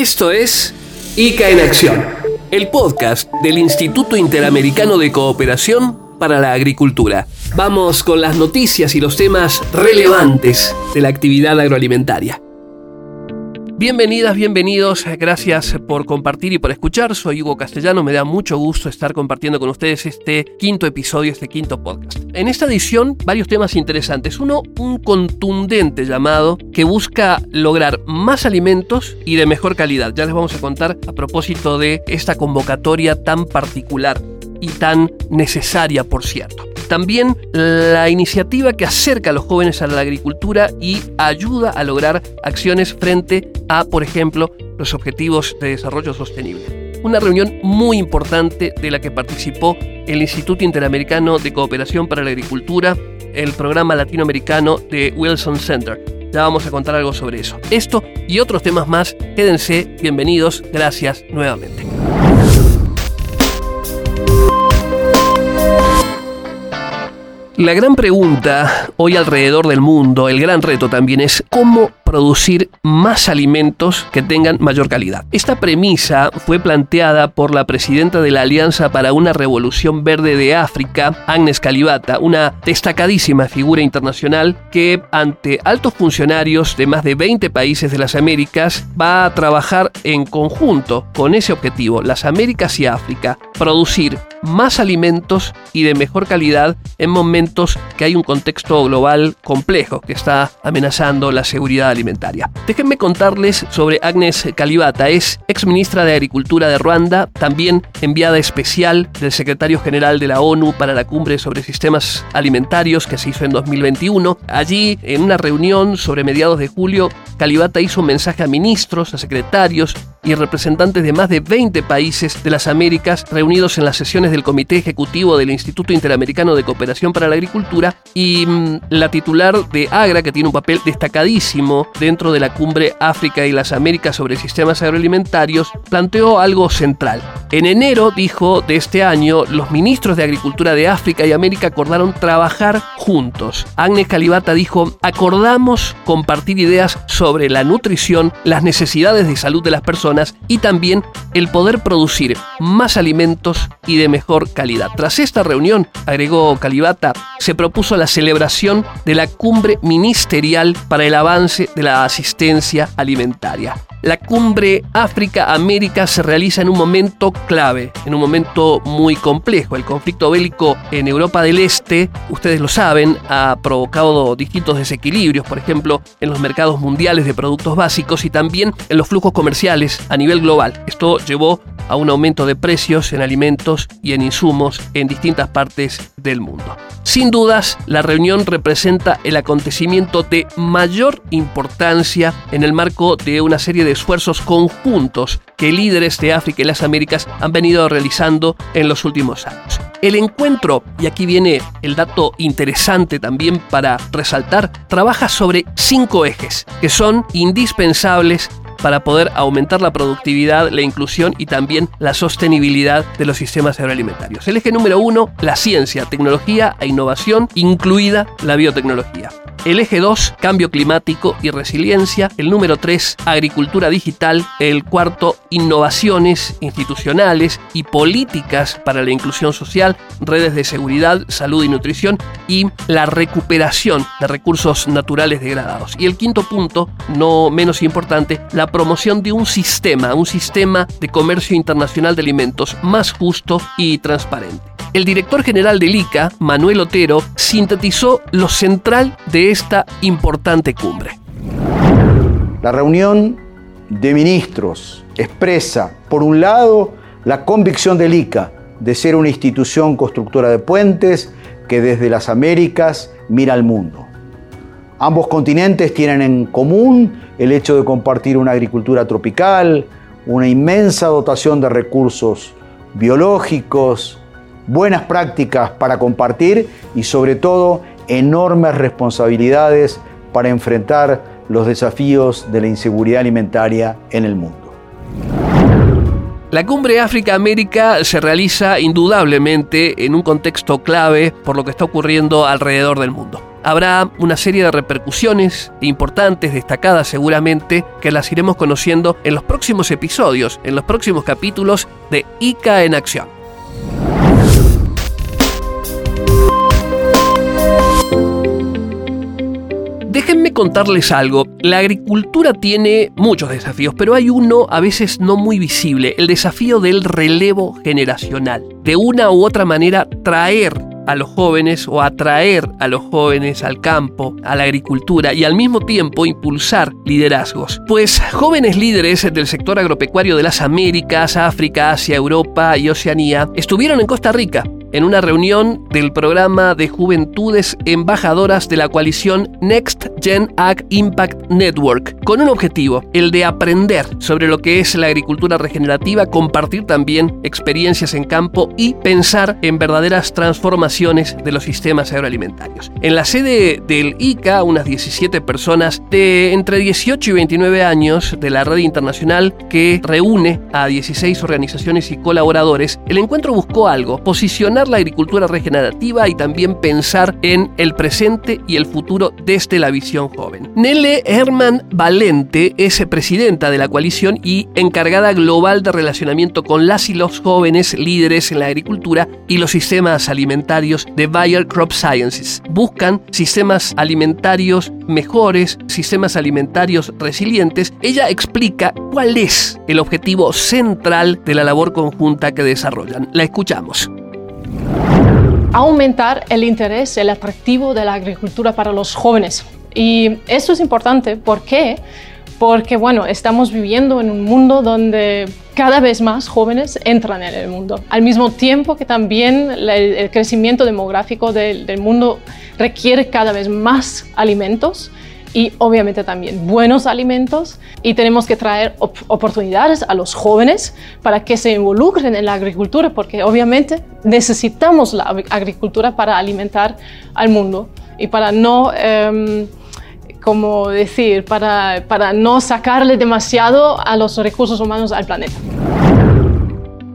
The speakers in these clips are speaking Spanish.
Esto es ICA en Acción, el podcast del Instituto Interamericano de Cooperación para la Agricultura. Vamos con las noticias y los temas relevantes de la actividad agroalimentaria. Bienvenidas, bienvenidos, gracias por compartir y por escuchar. Soy Hugo Castellano, me da mucho gusto estar compartiendo con ustedes este quinto episodio, este quinto podcast. En esta edición, varios temas interesantes. Uno, un contundente llamado que busca lograr más alimentos y de mejor calidad. Ya les vamos a contar a propósito de esta convocatoria tan particular y tan necesaria, por cierto. También la iniciativa que acerca a los jóvenes a la agricultura y ayuda a lograr acciones frente a, por ejemplo, los objetivos de desarrollo sostenible. Una reunión muy importante de la que participó el Instituto Interamericano de Cooperación para la Agricultura, el programa latinoamericano de Wilson Center. Ya vamos a contar algo sobre eso. Esto y otros temas más, quédense, bienvenidos, gracias nuevamente. La gran pregunta hoy alrededor del mundo, el gran reto también es cómo producir más alimentos que tengan mayor calidad. Esta premisa fue planteada por la presidenta de la Alianza para una Revolución Verde de África, Agnes Calibata, una destacadísima figura internacional que ante altos funcionarios de más de 20 países de las Américas va a trabajar en conjunto con ese objetivo, las Américas y África, producir más alimentos y de mejor calidad en momentos que hay un contexto global complejo que está amenazando la seguridad alimentaria. Déjenme contarles sobre Agnes Calibata, es ex ministra de Agricultura de Ruanda, también enviada especial del secretario general de la ONU para la cumbre sobre sistemas alimentarios que se hizo en 2021. Allí, en una reunión sobre mediados de julio, Calibata hizo un mensaje a ministros, a secretarios y representantes de más de 20 países de las Américas reunidos en las sesiones del Comité Ejecutivo del Instituto Interamericano de Cooperación para la Agricultura y mm, la titular de AGRA, que tiene un papel destacadísimo dentro de la cumbre África y las Américas sobre sistemas agroalimentarios, planteó algo central. En enero, dijo, de este año, los ministros de Agricultura de África y América acordaron trabajar juntos. Agnes Calibata dijo, acordamos compartir ideas sobre la nutrición, las necesidades de salud de las personas, y también el poder producir más alimentos y de mejor calidad. Tras esta reunión, agregó Calibata, se propuso la celebración de la cumbre ministerial para el avance de la asistencia alimentaria. La cumbre África-América se realiza en un momento clave, en un momento muy complejo. El conflicto bélico en Europa del Este, ustedes lo saben, ha provocado distintos desequilibrios, por ejemplo, en los mercados mundiales de productos básicos y también en los flujos comerciales a nivel global. Esto llevó a un aumento de precios en alimentos y en insumos en distintas partes del mundo. Sin dudas, la reunión representa el acontecimiento de mayor importancia en el marco de una serie de esfuerzos conjuntos que líderes de África y las Américas han venido realizando en los últimos años. El encuentro, y aquí viene el dato interesante también para resaltar, trabaja sobre cinco ejes que son indispensables para poder aumentar la productividad, la inclusión y también la sostenibilidad de los sistemas agroalimentarios. El eje número uno, la ciencia, tecnología e innovación, incluida la biotecnología. El eje 2, cambio climático y resiliencia. El número 3, agricultura digital. El cuarto, innovaciones institucionales y políticas para la inclusión social, redes de seguridad, salud y nutrición. Y la recuperación de recursos naturales degradados. Y el quinto punto, no menos importante, la promoción de un sistema, un sistema de comercio internacional de alimentos más justo y transparente. El director general del ICA, Manuel Otero, sintetizó lo central de esta importante cumbre. La reunión de ministros expresa, por un lado, la convicción del ICA de ser una institución constructora de puentes que desde las Américas mira al mundo. Ambos continentes tienen en común el hecho de compartir una agricultura tropical, una inmensa dotación de recursos biológicos, buenas prácticas para compartir y sobre todo enormes responsabilidades para enfrentar los desafíos de la inseguridad alimentaria en el mundo. La cumbre África-América se realiza indudablemente en un contexto clave por lo que está ocurriendo alrededor del mundo. habrá una serie de repercusiones importantes, destacadas seguramente, que las iremos conociendo en los próximos episodios, en los próximos capítulos de ICA en Acción. Déjenme contarles algo. La agricultura tiene muchos desafíos, pero hay uno a veces no muy visible, el desafío del relevo generacional. De una u otra manera, traer a los jóvenes o atraer a los jóvenes al campo, a la agricultura y al mismo tiempo impulsar liderazgos. Pues jóvenes líderes del sector agropecuario de las Américas, África, Asia, Europa y Oceanía estuvieron en Costa Rica en una reunión del programa de juventudes embajadoras de la coalición Next Gen Ag Impact Network, con un objetivo, el de aprender sobre lo que es la agricultura regenerativa, compartir también experiencias en campo y pensar en verdaderas transformaciones de los sistemas agroalimentarios. En la sede del ICA, unas 17 personas de entre 18 y 29 años de la red internacional que reúne a 16 organizaciones y colaboradores, el encuentro buscó algo, posicionar la agricultura regenerativa y también pensar en el presente y el futuro desde la visión joven. Nele Herman Valente es presidenta de la coalición y encargada global de relacionamiento con las y los jóvenes líderes en la agricultura y los sistemas alimentarios de Bayer Crop Sciences. Buscan sistemas alimentarios mejores, sistemas alimentarios resilientes. Ella explica cuál es el objetivo central de la labor conjunta que desarrollan. La escuchamos aumentar el interés, el atractivo de la agricultura para los jóvenes. Y esto es importante, ¿por qué? Porque, bueno, estamos viviendo en un mundo donde cada vez más jóvenes entran en el mundo, al mismo tiempo que también el, crecimiento demográfico del mundo requiere cada vez más alimentos y obviamente también buenos alimentos y tenemos que traer oportunidades a los jóvenes para que se involucren en la agricultura porque obviamente necesitamos la agricultura para alimentar al mundo y para no, em, como decir, para, para no sacarle demasiado a los recursos humanos al planeta.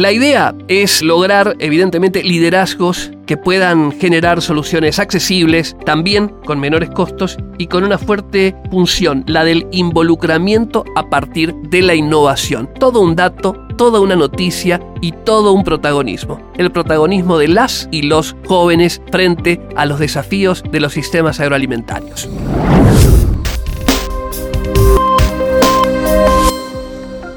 La idea es lograr, evidentemente, liderazgos que puedan generar soluciones accesibles, también con menores costos y con una fuerte función, la del involucramiento a partir de la innovación. Todo un dato, toda una noticia y todo un protagonismo. El protagonismo de las y los jóvenes frente a los desafíos de los sistemas agroalimentarios.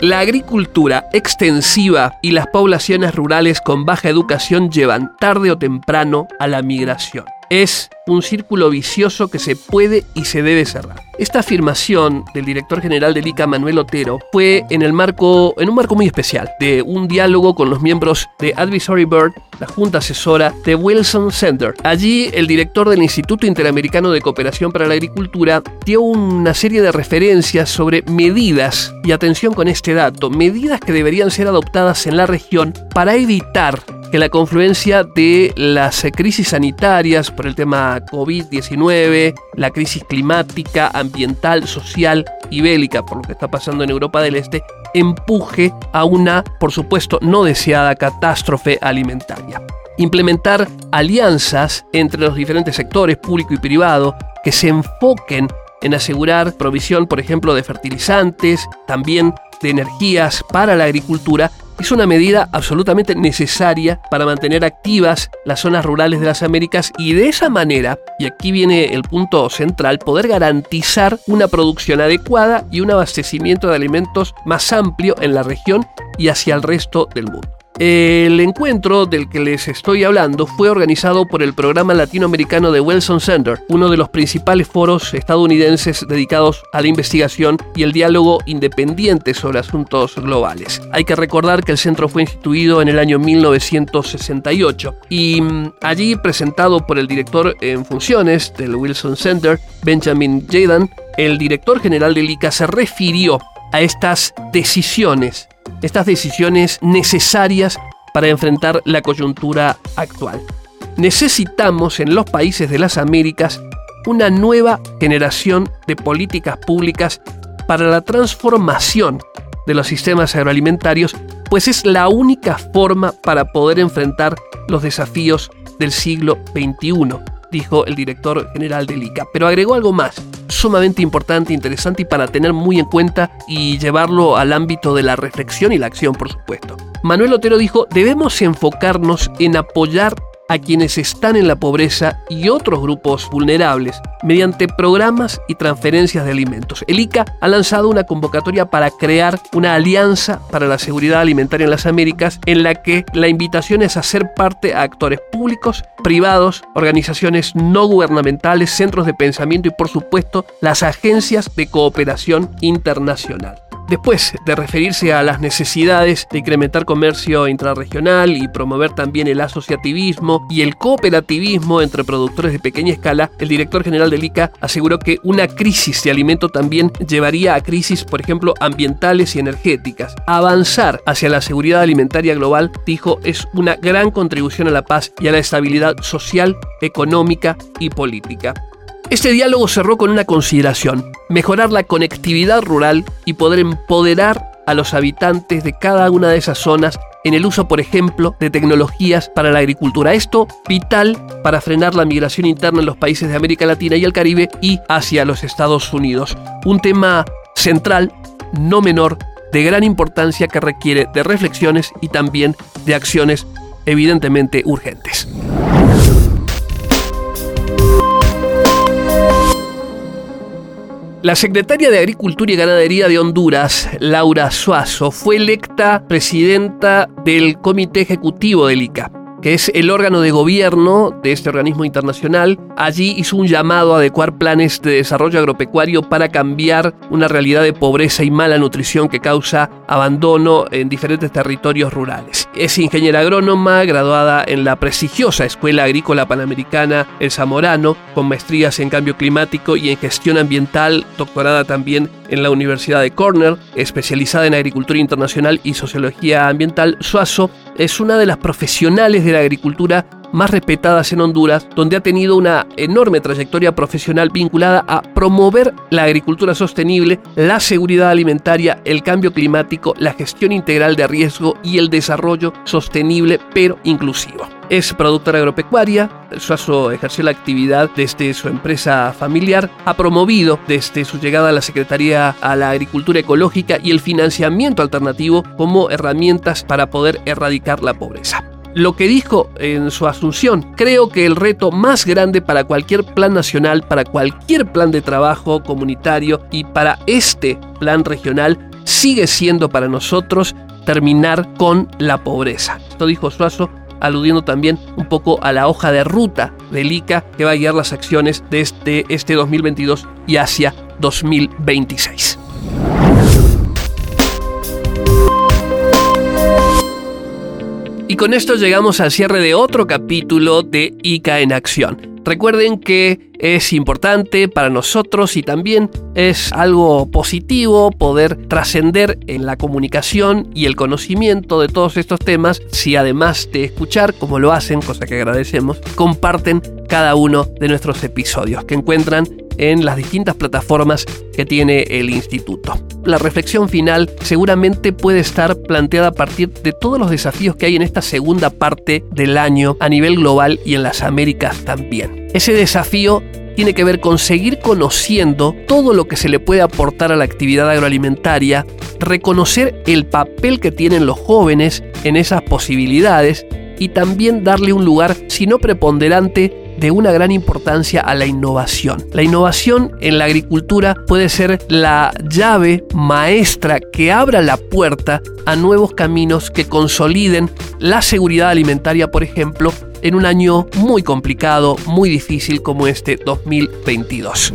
La agricultura extensiva y las poblaciones rurales con baja educación llevan tarde o temprano a la migración. Es un círculo vicioso que se puede y se debe cerrar. Esta afirmación del director general del ICA, Manuel Otero, fue en, el marco, en un marco muy especial de un diálogo con los miembros de Advisory Board, la junta asesora de Wilson Center. Allí, el director del Instituto Interamericano de Cooperación para la Agricultura dio una serie de referencias sobre medidas, y atención con este dato, medidas que deberían ser adoptadas en la región para evitar que la confluencia de las crisis sanitarias por el tema COVID-19, la crisis climática, ambiental, social y bélica por lo que está pasando en Europa del Este, empuje a una, por supuesto, no deseada catástrofe alimentaria. Implementar alianzas entre los diferentes sectores público y privado que se enfoquen en asegurar provisión, por ejemplo, de fertilizantes, también de energías para la agricultura es una medida absolutamente necesaria para mantener activas las zonas rurales de las Américas y de esa manera, y aquí viene el punto central, poder garantizar una producción adecuada y un abastecimiento de alimentos más amplio en la región y hacia el resto del mundo. El encuentro del que les estoy hablando fue organizado por el programa latinoamericano de Wilson Center, uno de los principales foros estadounidenses dedicados a la investigación y el diálogo independiente sobre asuntos globales. Hay que recordar que el centro fue instituido en el año 1968 y mm, allí presentado por el director en funciones del Wilson Center, Benjamin Jaden, el director general del ICA se refirió a estas decisiones estas decisiones necesarias para enfrentar la coyuntura actual. Necesitamos en los países de las Américas una nueva generación de políticas públicas para la transformación de los sistemas agroalimentarios, pues es la única forma para poder enfrentar los desafíos del siglo XXI dijo el director general del ICA. Pero agregó algo más, sumamente importante, interesante y para tener muy en cuenta y llevarlo al ámbito de la reflexión y la acción, por supuesto. Manuel Otero dijo, debemos enfocarnos en apoyar a quienes están en la pobreza y otros grupos vulnerables mediante programas y transferencias de alimentos. El ICA ha lanzado una convocatoria para crear una alianza para la seguridad alimentaria en las Américas en la que la invitación es a ser parte a actores públicos, privados, organizaciones no gubernamentales, centros de pensamiento y por supuesto las agencias de cooperación internacional. Después de referirse a las necesidades de incrementar comercio intrarregional y promover también el asociativismo y el cooperativismo entre productores de pequeña escala, el director general del ICA aseguró que una crisis de alimento también llevaría a crisis, por ejemplo, ambientales y energéticas. Avanzar hacia la seguridad alimentaria global, dijo, es una gran contribución a la paz y a la estabilidad social, económica y política. Este diálogo cerró con una consideración, mejorar la conectividad rural y poder empoderar a los habitantes de cada una de esas zonas en el uso, por ejemplo, de tecnologías para la agricultura. Esto vital para frenar la migración interna en los países de América Latina y el Caribe y hacia los Estados Unidos. Un tema central, no menor, de gran importancia que requiere de reflexiones y también de acciones evidentemente urgentes. La secretaria de Agricultura y Ganadería de Honduras, Laura Suazo, fue electa presidenta del Comité Ejecutivo del ICA que es el órgano de gobierno de este organismo internacional, allí hizo un llamado a adecuar planes de desarrollo agropecuario para cambiar una realidad de pobreza y mala nutrición que causa abandono en diferentes territorios rurales. Es ingeniera agrónoma, graduada en la prestigiosa Escuela Agrícola Panamericana El Zamorano, con maestrías en cambio climático y en gestión ambiental, doctorada también en la Universidad de Cornell, especializada en agricultura internacional y sociología ambiental. Suazo es una de las profesionales de la agricultura más respetadas en Honduras, donde ha tenido una enorme trayectoria profesional vinculada a promover la agricultura sostenible, la seguridad alimentaria, el cambio climático, la gestión integral de riesgo y el desarrollo sostenible pero inclusivo. Es productora agropecuaria, Suazo ejerció la actividad desde su empresa familiar, ha promovido desde su llegada a la Secretaría a la Agricultura Ecológica y el financiamiento alternativo como herramientas para poder erradicar la pobreza lo que dijo en su asunción. Creo que el reto más grande para cualquier plan nacional, para cualquier plan de trabajo comunitario y para este plan regional sigue siendo para nosotros terminar con la pobreza. Esto dijo Suazo aludiendo también un poco a la hoja de ruta del ICA que va a guiar las acciones desde este 2022 y hacia 2026. Y con esto llegamos al cierre de otro capítulo de ICA en Acción. Recuerden que es importante para nosotros y también es algo positivo poder trascender en la comunicación y el conocimiento de todos estos temas si además de escuchar, como lo hacen, cosa que agradecemos, comparten cada uno de nuestros episodios que encuentran en las distintas plataformas que tiene el instituto. La reflexión final seguramente puede estar planteada a partir de todos los desafíos que hay en esta segunda parte del año a nivel global y en las Américas también. Ese desafío tiene que ver con seguir conociendo todo lo que se le puede aportar a la actividad agroalimentaria, reconocer el papel que tienen los jóvenes en esas posibilidades y también darle un lugar, si no preponderante, de una gran importancia a la innovación. La innovación en la agricultura puede ser la llave maestra que abra la puerta a nuevos caminos que consoliden la seguridad alimentaria, por ejemplo, en un año muy complicado, muy difícil como este 2022.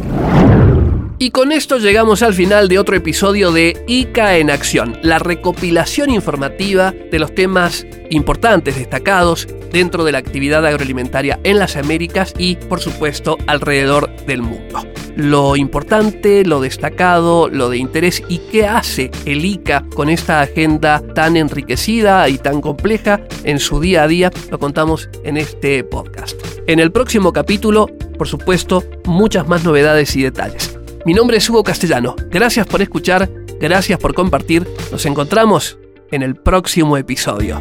Y con esto llegamos al final de otro episodio de ICA en Acción, la recopilación informativa de los temas importantes, destacados dentro de la actividad agroalimentaria en las Américas y, por supuesto, alrededor del mundo. Lo importante, lo destacado, lo de interés y qué hace el ICA con esta agenda tan enriquecida y tan compleja en su día a día, lo contamos en este podcast. En el próximo capítulo, por supuesto, muchas más novedades y detalles. Mi nombre es Hugo Castellano. Gracias por escuchar, gracias por compartir. Nos encontramos en el próximo episodio.